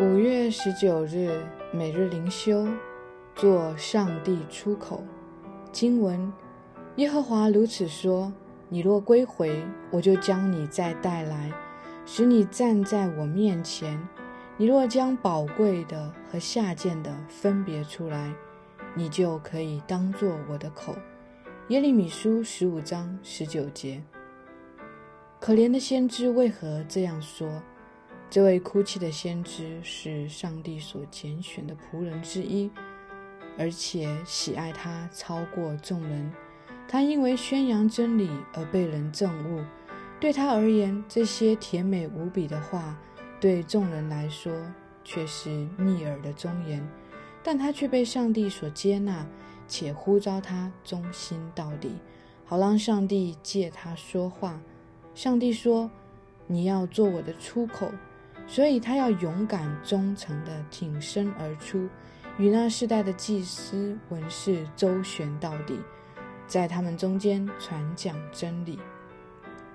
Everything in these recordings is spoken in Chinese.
五月十九日，每日灵修，做上帝出口。经文：耶和华如此说：你若归回，我就将你再带来，使你站在我面前。你若将宝贵的和下贱的分别出来，你就可以当作我的口。耶利米书十五章十九节。可怜的先知为何这样说？这位哭泣的先知是上帝所拣选的仆人之一，而且喜爱他超过众人。他因为宣扬真理而被人憎恶。对他而言，这些甜美无比的话，对众人来说却是逆耳的忠言。但他却被上帝所接纳，且呼召他忠心到底，好让上帝借他说话。上帝说：“你要做我的出口。”所以他要勇敢忠诚地挺身而出，与那世代的祭司文士周旋到底，在他们中间传讲真理。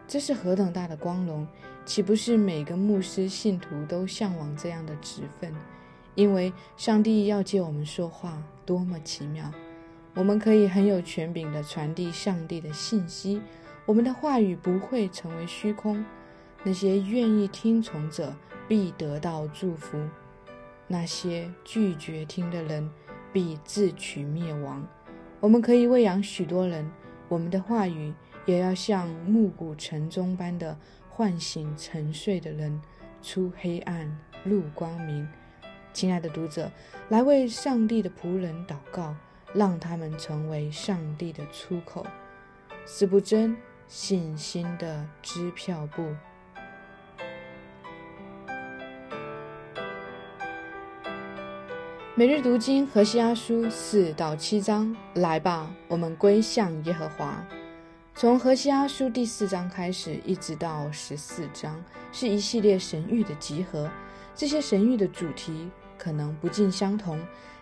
这是何等大的光荣！岂不是每个牧师信徒都向往这样的职分？因为上帝要借我们说话，多么奇妙！我们可以很有权柄地传递上帝的信息，我们的话语不会成为虚空。那些愿意听从者。必得到祝福，那些拒绝听的人必自取灭亡。我们可以喂养许多人，我们的话语也要像暮鼓晨钟般的唤醒沉睡的人，出黑暗入光明。亲爱的读者，来为上帝的仆人祷告，让他们成为上帝的出口。四不真信心的支票部。每日读经何西阿书四到七章，来吧，我们归向耶和华。从何西阿书第四章开始，一直到十四章，是一系列神谕的集合。这些神谕的主题可能不尽相同，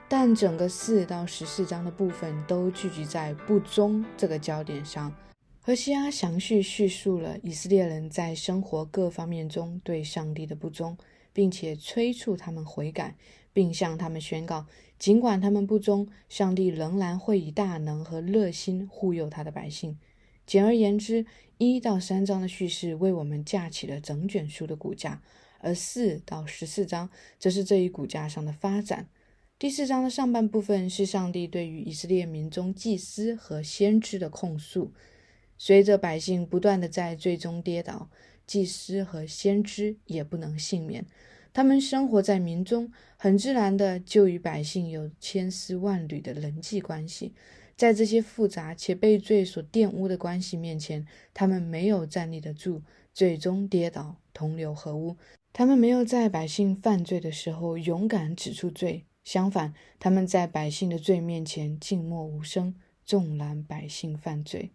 但整个四到十四章的部分都聚集在不忠这个焦点上。何西阿详细叙述了以色列人在生活各方面中对上帝的不忠，并且催促他们悔改。并向他们宣告，尽管他们不忠，上帝仍然会以大能和热心护佑他的百姓。简而言之，一到三章的叙事为我们架起了整卷书的骨架，而四到十四章则是这一骨架上的发展。第四章的上半部分是上帝对于以色列民中祭司和先知的控诉。随着百姓不断的在最终跌倒，祭司和先知也不能幸免。他们生活在民中，很自然的就与百姓有千丝万缕的人际关系。在这些复杂且被罪所玷污的关系面前，他们没有站立得住，最终跌倒，同流合污。他们没有在百姓犯罪的时候勇敢指出罪，相反，他们在百姓的罪面前静默无声，纵然百姓犯罪。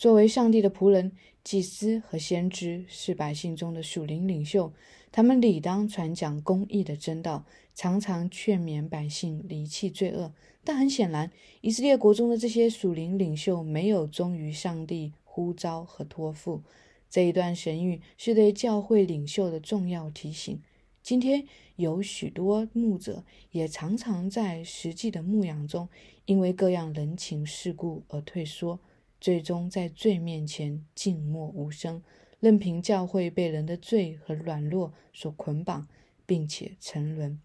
作为上帝的仆人，祭司和先知是百姓中的属灵领袖。他们理当传讲公义的真道，常常劝勉百姓离弃罪恶。但很显然，以色列国中的这些属灵领袖没有忠于上帝呼召和托付。这一段神谕是对教会领袖的重要提醒。今天有许多牧者也常常在实际的牧养中，因为各样人情世故而退缩，最终在罪面前静默无声。任凭教会被人的罪和软弱所捆绑，并且沉沦。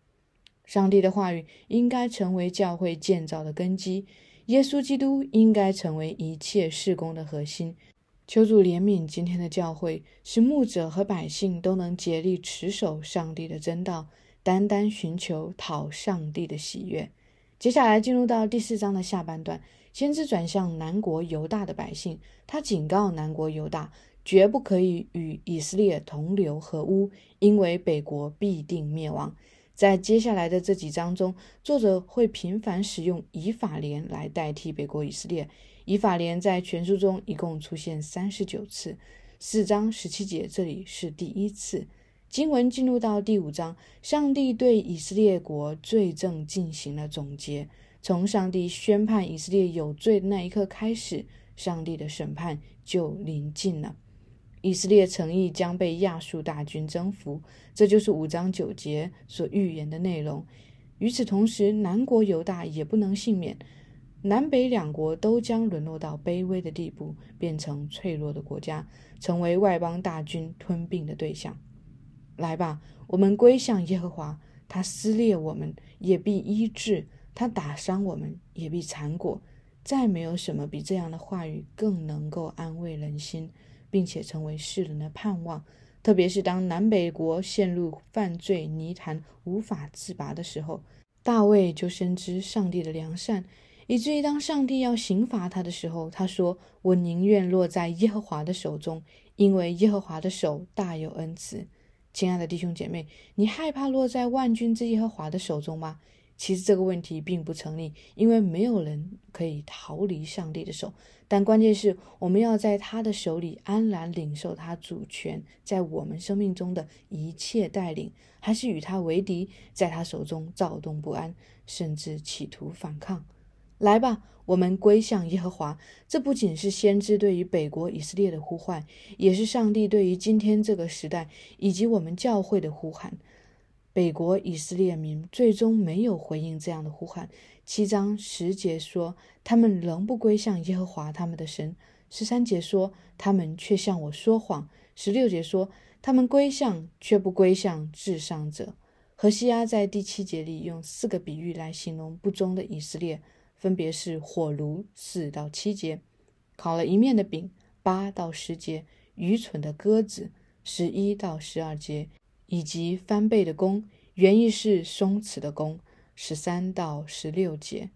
上帝的话语应该成为教会建造的根基，耶稣基督应该成为一切事工的核心。求主怜悯今天的教会，使牧者和百姓都能竭力持守上帝的真道，单单寻求讨上帝的喜悦。接下来进入到第四章的下半段，先知转向南国犹大的百姓，他警告南国犹大。绝不可以与以色列同流合污，因为北国必定灭亡。在接下来的这几章中，作者会频繁使用以法莲来代替北国以色列。以法莲在全书中一共出现三十九次，四章十七节这里是第一次。经文进入到第五章，上帝对以色列国罪证进行了总结。从上帝宣判以色列有罪的那一刻开始，上帝的审判就临近了。以色列诚意将被亚述大军征服。这就是五章九节所预言的内容。与此同时，南国犹大也不能幸免，南北两国都将沦落到卑微的地步，变成脆弱的国家，成为外邦大军吞并的对象。来吧，我们归向耶和华，他撕裂我们，也必医治；他打伤我们，也必残果。再没有什么比这样的话语更能够安慰人心，并且成为世人的盼望。特别是当南北国陷入犯罪泥潭无法自拔的时候，大卫就深知上帝的良善，以至于当上帝要刑罚他的时候，他说：“我宁愿落在耶和华的手中，因为耶和华的手大有恩慈。”亲爱的弟兄姐妹，你害怕落在万军之耶和华的手中吗？其实这个问题并不成立，因为没有人可以逃离上帝的手。但关键是，我们要在他的手里安然领受他主权在我们生命中的一切带领，还是与他为敌，在他手中躁动不安，甚至企图反抗？来吧，我们归向耶和华。这不仅是先知对于北国以色列的呼唤，也是上帝对于今天这个时代以及我们教会的呼喊。北国以色列民最终没有回应这样的呼喊。七章十节说，他们仍不归向耶和华他们的神。十三节说，他们却向我说谎。十六节说，他们归向却不归向至上者。何西阿在第七节里用四个比喻来形容不忠的以色列。分别是火炉四到七节，烤了一面的饼八到十节，愚蠢的鸽子十一到十二节，以及翻倍的弓，原意是松弛的弓十三到十六节。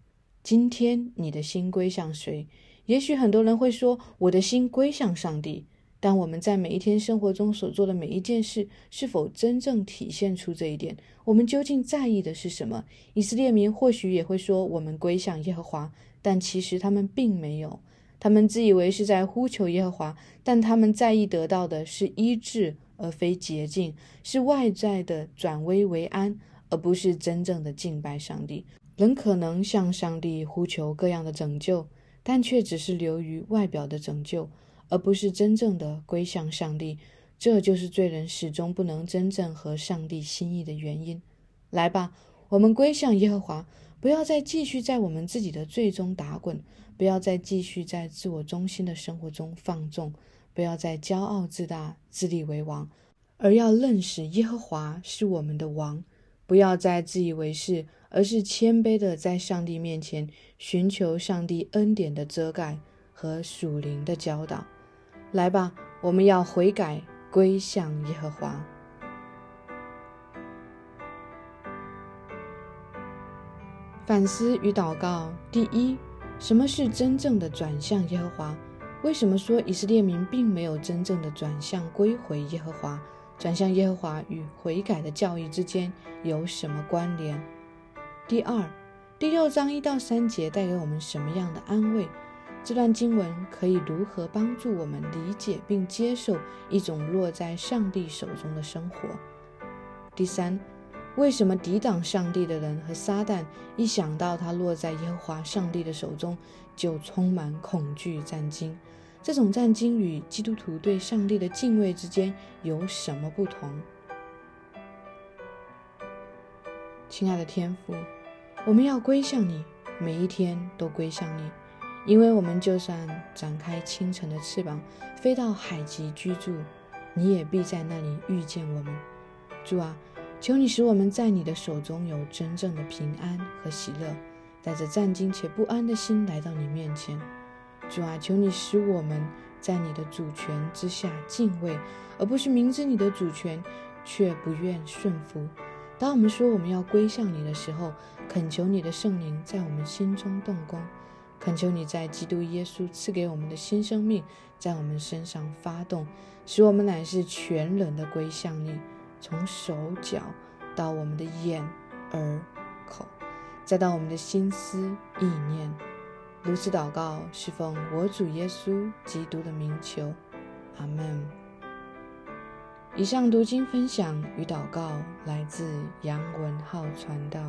今天你的心归向谁？也许很多人会说，我的心归向上帝。但我们在每一天生活中所做的每一件事，是否真正体现出这一点？我们究竟在意的是什么？以色列民或许也会说我们归向耶和华，但其实他们并没有。他们自以为是在呼求耶和华，但他们在意得到的是医治，而非洁净；是外在的转危为安，而不是真正的敬拜上帝。人可能向上帝呼求各样的拯救，但却只是流于外表的拯救。而不是真正的归向上帝，这就是罪人始终不能真正和上帝心意的原因。来吧，我们归向耶和华，不要再继续在我们自己的罪中打滚，不要再继续在自我中心的生活中放纵，不要再骄傲自大、自立为王，而要认识耶和华是我们的王。不要再自以为是，而是谦卑的在上帝面前寻求上帝恩典的遮盖和属灵的教导。来吧，我们要悔改，归向耶和华。反思与祷告：第一，什么是真正的转向耶和华？为什么说以色列民并没有真正的转向归回耶和华？转向耶和华与悔改的教义之间有什么关联？第二，第六章一到三节带给我们什么样的安慰？这段经文可以如何帮助我们理解并接受一种落在上帝手中的生活？第三，为什么抵挡上帝的人和撒旦一想到他落在耶和华上帝的手中，就充满恐惧战惊？这种战惊与基督徒对上帝的敬畏之间有什么不同？亲爱的天父，我们要归向你，每一天都归向你。因为我们就算展开清晨的翅膀，飞到海极居住，你也必在那里遇见我们。主啊，求你使我们在你的手中有真正的平安和喜乐，带着战惊且不安的心来到你面前。主啊，求你使我们在你的主权之下敬畏，而不是明知你的主权却不愿顺服。当我们说我们要归向你的时候，恳求你的圣灵在我们心中动工。恳求你在基督耶稣赐给我们的新生命，在我们身上发动，使我们乃是全人的归向你，从手脚到我们的眼、耳、再到我们的心思意念。如此祷告，是奉我主耶稣基督的名求，阿门。以上读经分享与祷告来自杨文浩传道。